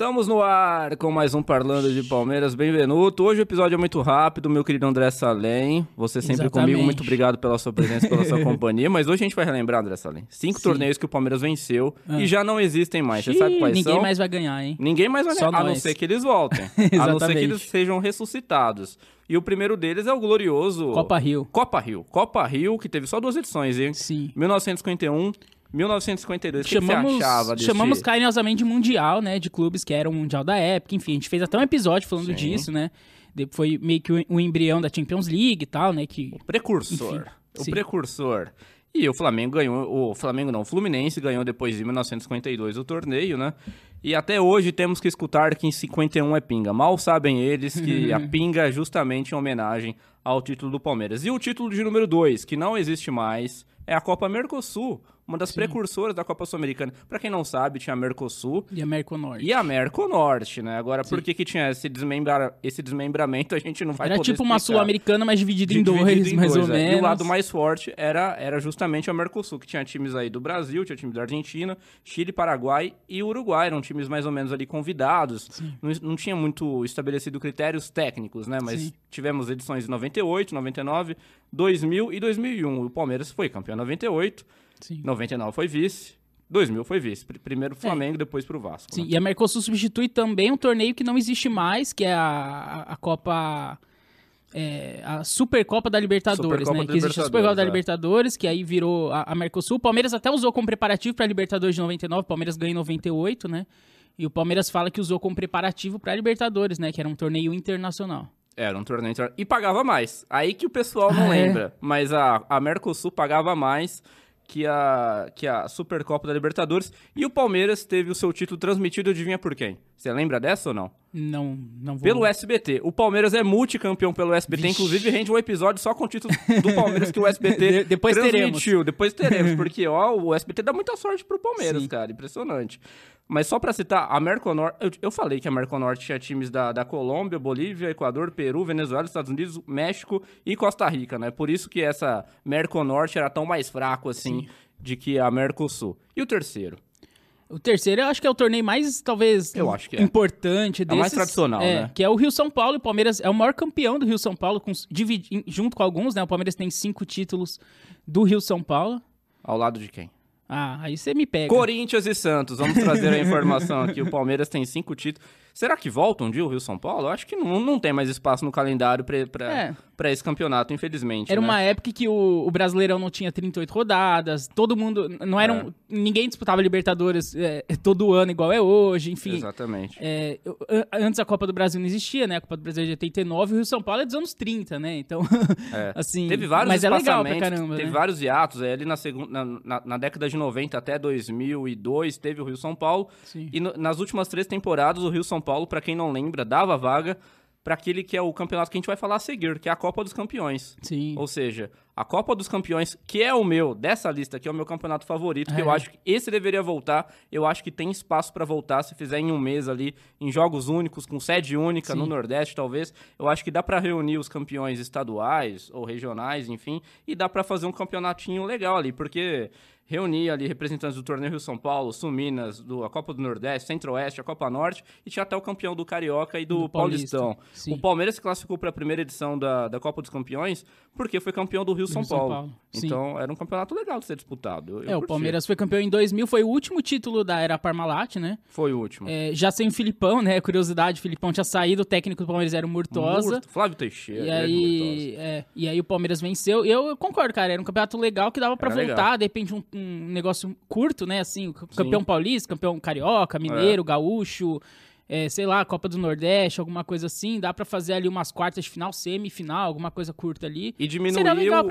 Estamos no ar com mais um Parlando de Palmeiras. Bem-vindo. Hoje o episódio é muito rápido, meu querido André Salem. Você sempre Exatamente. comigo, muito obrigado pela sua presença, pela sua companhia. Mas hoje a gente vai relembrar, André Salem, cinco Sim. torneios que o Palmeiras venceu Ah. e já não existem mais. Você sabe quais ninguém são? mais vai ganhar, hein? Ninguém mais vai Só ganhar, a não nós. ser que eles voltem. a não ser que eles sejam ressuscitados. E o primeiro deles é o glorioso... Copa Rio. Copa Rio. Copa Rio, que teve só duas edições, hein? Sim. 1951, 1952. O que Chamamos, você achava desse... chamamos carinhosamente de Mundial, né? De clubes que era o Mundial da época. Enfim, a gente fez até um episódio falando Sim. disso, né? Foi meio que o, o embrião da Champions League e tal, né? Que, Precursor. Enfim, o sim. precursor. E o Flamengo ganhou, o Flamengo não, o Fluminense ganhou depois de 1952 o torneio, né? E até hoje temos que escutar que em 51 é pinga. Mal sabem eles que a pinga é justamente em homenagem ao título do Palmeiras. E o título de número 2, que não existe mais, é a Copa Mercosul, uma das precursoras da Copa Sul-Americana. Pra quem não sabe, tinha a Mercosul de América do Norte. e a Merconorte, né? Agora, por que que tinha esse, desmembra... esse desmembramento, a gente não vai Era tipo uma explicar. Sul-Americana, mas dividida em dois, em mais dois, ou é. menos. E o lado mais forte era, era justamente a Mercosul, que tinha times aí do Brasil, tinha time da Argentina, Chile, Paraguai e Uruguai. Eram times mais ou menos ali convidados. Não, não tinha muito estabelecido critérios técnicos, né? Mas Sim. tivemos edições de 98, 99, 2000 e 2001. O Palmeiras foi campeão em 98, Sim. 99 foi vice, 2000 foi vice. Pr- Primeiro Flamengo, depois pro Vasco. É. Sim, né? e a Mercosul substitui também um torneio que não existe mais, que é a, a, Copa. é, a Supercopa da Libertadores, Supercopa né? da Que existe a Supercopa da Libertadores, que aí virou a, a Mercosul. O Palmeiras até usou como preparativo para a Libertadores de 99, o Palmeiras ganhou em 98, né? E o Palmeiras fala que usou como preparativo para a Libertadores, né? Que era um torneio internacional. Era um torneio inter- E pagava mais. Aí que o pessoal não Ah, é? lembra. Mas a, a Mercosul pagava mais que a, que a Supercopa da Libertadores. E o Palmeiras teve o seu título transmitido, adivinha por quem? Você lembra dessa ou não? Não, não vou. Pelo SBT. O Palmeiras é multicampeão pelo SBT. Vixe. Inclusive, rende um episódio só com o título do Palmeiras que o SBT De- depois transmitiu. Depois teremos. Porque, ó, o SBT dá muita sorte pro Palmeiras, Sim. cara. Impressionante. Mas só pra citar, a Merconorte... Eu, eu falei que a Merconorte tinha times da, da Colômbia, Bolívia, Equador, Peru, Venezuela, Estados Unidos, México e Costa Rica, né? Por isso que essa Merconorte era tão mais fraco, assim, de que a Mercosul. E o terceiro? O terceiro eu acho que é o torneio mais, talvez, Eu acho que é. importante desses. mais tradicional, é, né? Que é o Rio São Paulo. E o Palmeiras é o maior campeão do Rio São Paulo, com, dividi- junto com alguns, né? O Palmeiras tem cinco títulos do Rio São Paulo. Ao lado de quem? Ah, aí você me pega. Corinthians e Santos, vamos trazer a informação aqui. O Palmeiras tem cinco títulos. Será que volta um dia o Rio São Paulo? Eu acho que não, não tem mais espaço no calendário pra- pra É. pra esse campeonato, infelizmente. Era né? uma época que o, o Brasileirão não tinha 38 rodadas, todo mundo. Não era um- Ninguém disputava Libertadores é, todo ano igual é hoje, enfim. Exatamente. É, eu- an- antes a Copa do Brasil não existia, né? A Copa do Brasil é de 89 e o Rio São Paulo é dos anos 30, né? Então, É. assim. Teve vários Mas é legal pra caramba. Teve né? vários hiatos. é, ali na, segun- na, na- na década de 90 até 2002 teve o Rio São Paulo. Sim. E no- nas últimas três temporadas, o Rio São Paulo, pra quem não lembra, dava vaga pra aquele que é o campeonato que a gente vai falar a seguir, que é a Copa dos Campeões. Sim. Ou seja, a Copa dos Campeões, que é o meu, dessa lista aqui, é o meu campeonato favorito, que É. eu acho que esse deveria voltar. Eu acho que tem espaço pra voltar, se fizer em um mês ali, em jogos únicos, com sede única, Sim. no Nordeste, talvez. Eu acho que dá pra reunir os campeões estaduais ou regionais, enfim, e dá pra fazer um campeonatinho legal ali, porque reunir ali representantes do Torneio Rio São Paulo, Sul Minas, do, a Copa do Nordeste, Centro-Oeste, a Copa Norte, e tinha até o campeão do Carioca e do, Do. Paulistão. Sim. O Palmeiras se classificou para a primeira edição da, da Copa dos Campeões porque foi campeão do Rio São São Paulo. Paulo, sim. Então era um campeonato legal de ser disputado. Eu- eu É, o curti. Palmeiras foi campeão em 2000, foi o último título da era Parmalat, né? foi o último. É, já sem o Filipão, né? Curiosidade, o Filipão tinha saído, o técnico do Palmeiras era o Murtosa. Murto, Flávio Teixeira. E aí, é, e aí o Palmeiras venceu. E eu concordo, cara. Era um campeonato legal que dava pra Era voltar, legal. de repente, um, um negócio curto, né? Assim, campeão paulista, campeão carioca, É. mineiro, gaúcho, é, sei lá, Copa do Nordeste, alguma coisa assim. Dá pra fazer ali umas quartas de final, semifinal, alguma coisa curta ali. E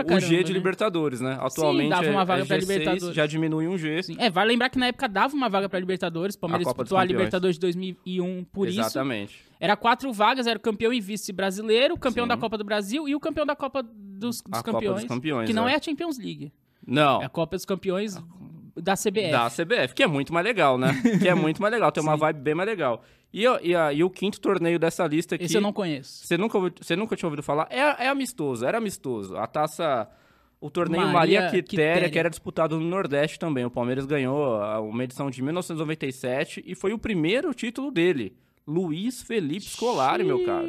pra o G de né? Libertadores, né? Atualmente dava uma é- vaga é pra G6, Libertadores. já diminui um G. Assim, é, vale lembrar que na época dava uma vaga pra Libertadores. O Palmeiras disputou a Campeões. Libertadores de 2001 por isso. Exatamente. Era quatro vagas, era o campeão e vice brasileiro, o campeão Sim. da Copa do Brasil e o campeão da Copa dos, dos A Copa dos Campeões. Campeões, que não é. é a Champions League. Não. É a Copa dos Campeões da CBF. Da CBF, que é muito mais legal, né? que é muito mais legal, tem uma vibe bem mais legal. E, o- e, a- e o quinto torneio dessa lista aqui. Esse eu não conheço. Você nunca, você nunca tinha ouvido falar? É, é amistoso, era amistoso. A taça, o torneio Maria Maria, Quitéria, Quitéria. que era disputado no Nordeste também. O Palmeiras ganhou uma edição de 1997 e foi o primeiro título dele. Luiz Felipe Scolari, meu caro.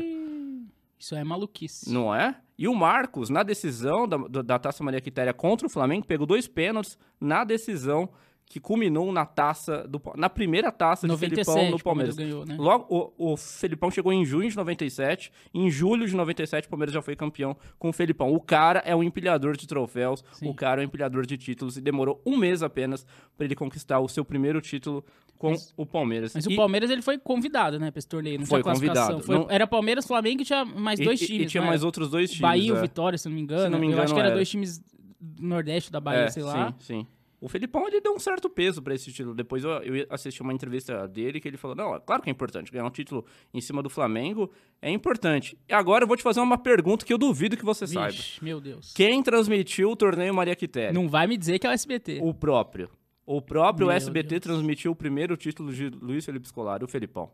Isso é maluquice. Não é? E o Marcos, na decisão da, da- Taça Maria Quitéria contra o Flamengo, pegou dois pênaltis na decisão que culminou na taça do, na primeira taça de 97 Felipão no Palmeiras ganhou, né? Logo, o, o Felipão chegou em junho de 97. Em julho de 97, o Palmeiras já foi campeão com o Felipão. O cara é um empilhador de troféus, Sim. o cara é um empilhador de títulos e demorou um mês apenas para ele conquistar o seu primeiro título com Mas- o Palmeiras. Mas E- o Palmeiras ele foi convidado, né, pra esse torneio. Não Foi convidado. Foi- Não- Era Palmeiras, Flamengo e tinha mais e- dois e- times. E tinha não mais outros dois times. Bahia é. Vitória, se não me engano. Se não me Eu acho engano, que era era. dois times do Nordeste da Bahia, É, sei lá. Sim, sim. O Felipão, ele deu um certo peso pra esse título. Depois eu, eu assisti uma entrevista dele que ele falou, não, é claro que é importante. Ganhar um título em cima do Flamengo é importante. E agora eu vou te fazer uma pergunta que eu duvido que você saiba. Vixe, meu Deus. Quem transmitiu o torneio Maria Quitéria? Não vai me dizer que é o SBT. O próprio. O próprio Meu SBT Deus. transmitiu o primeiro título de Luiz Felipe Scolari, o Felipão.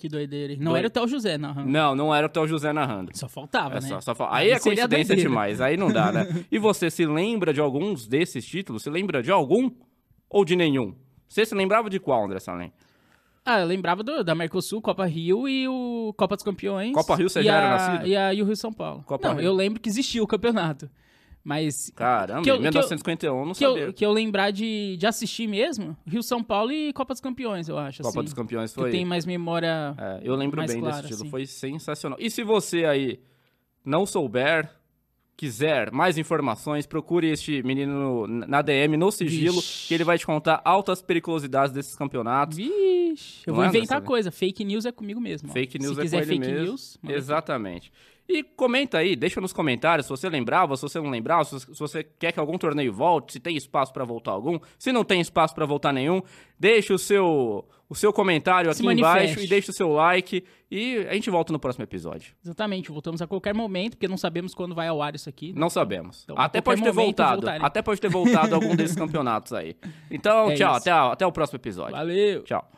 Que doideira, hein? Não Doi- era o Théo José narrando. Não, não era o Théo José narrando. Só faltava, É né? só- só fal- Aí é seria coincidência demais, aí não dá, né? E você se lembra de alguns desses títulos? Se lembra de algum ou de nenhum? Você se lembrava de qual, André Salem? Ah, eu lembrava do- da Mercosul, Copa Rio e o Copa dos Campeões. Copa Rio você já a, era nascido? E, a, e o Rio São Paulo. Copa não, Rio. eu lembro que existia o campeonato. Mas Caramba, Que eu- em 1951, não que eu, sabia. que eu lembrar de, de assistir mesmo, Rio São Paulo e Copa dos Campeões, eu acho. Copa assim, dos Campeões que eu foi... tenho mais memória. É, eu lembro bem clara, desse título, assim. foi sensacional. E se você aí não souber, quiser mais informações, procure este menino na DM, no sigilo, que ele vai te contar altas periculosidades desses campeonatos. Vixe, eu Não vou é, inventar coisa. Fake news é comigo mesmo. ó. Fake news Se é quiser com ele fake mesmo. news. Exatamente. E comenta aí, deixa nos comentários se você lembrava, se você não lembrava, se se você quer que algum torneio volte, se tem espaço pra voltar algum. Se não tem espaço pra voltar nenhum, deixa o seu o seu comentário Se aqui embaixo manifeste. e deixa o seu like e a gente volta no próximo episódio. Exatamente, voltamos a qualquer momento, porque não sabemos quando vai ao ar isso aqui. Não sabemos. Então, até pode ter voltado. voltarei. Até pode ter voltado algum desses campeonatos aí. Então, É tchau, isso. até, até o próximo episódio. Valeu! Tchau.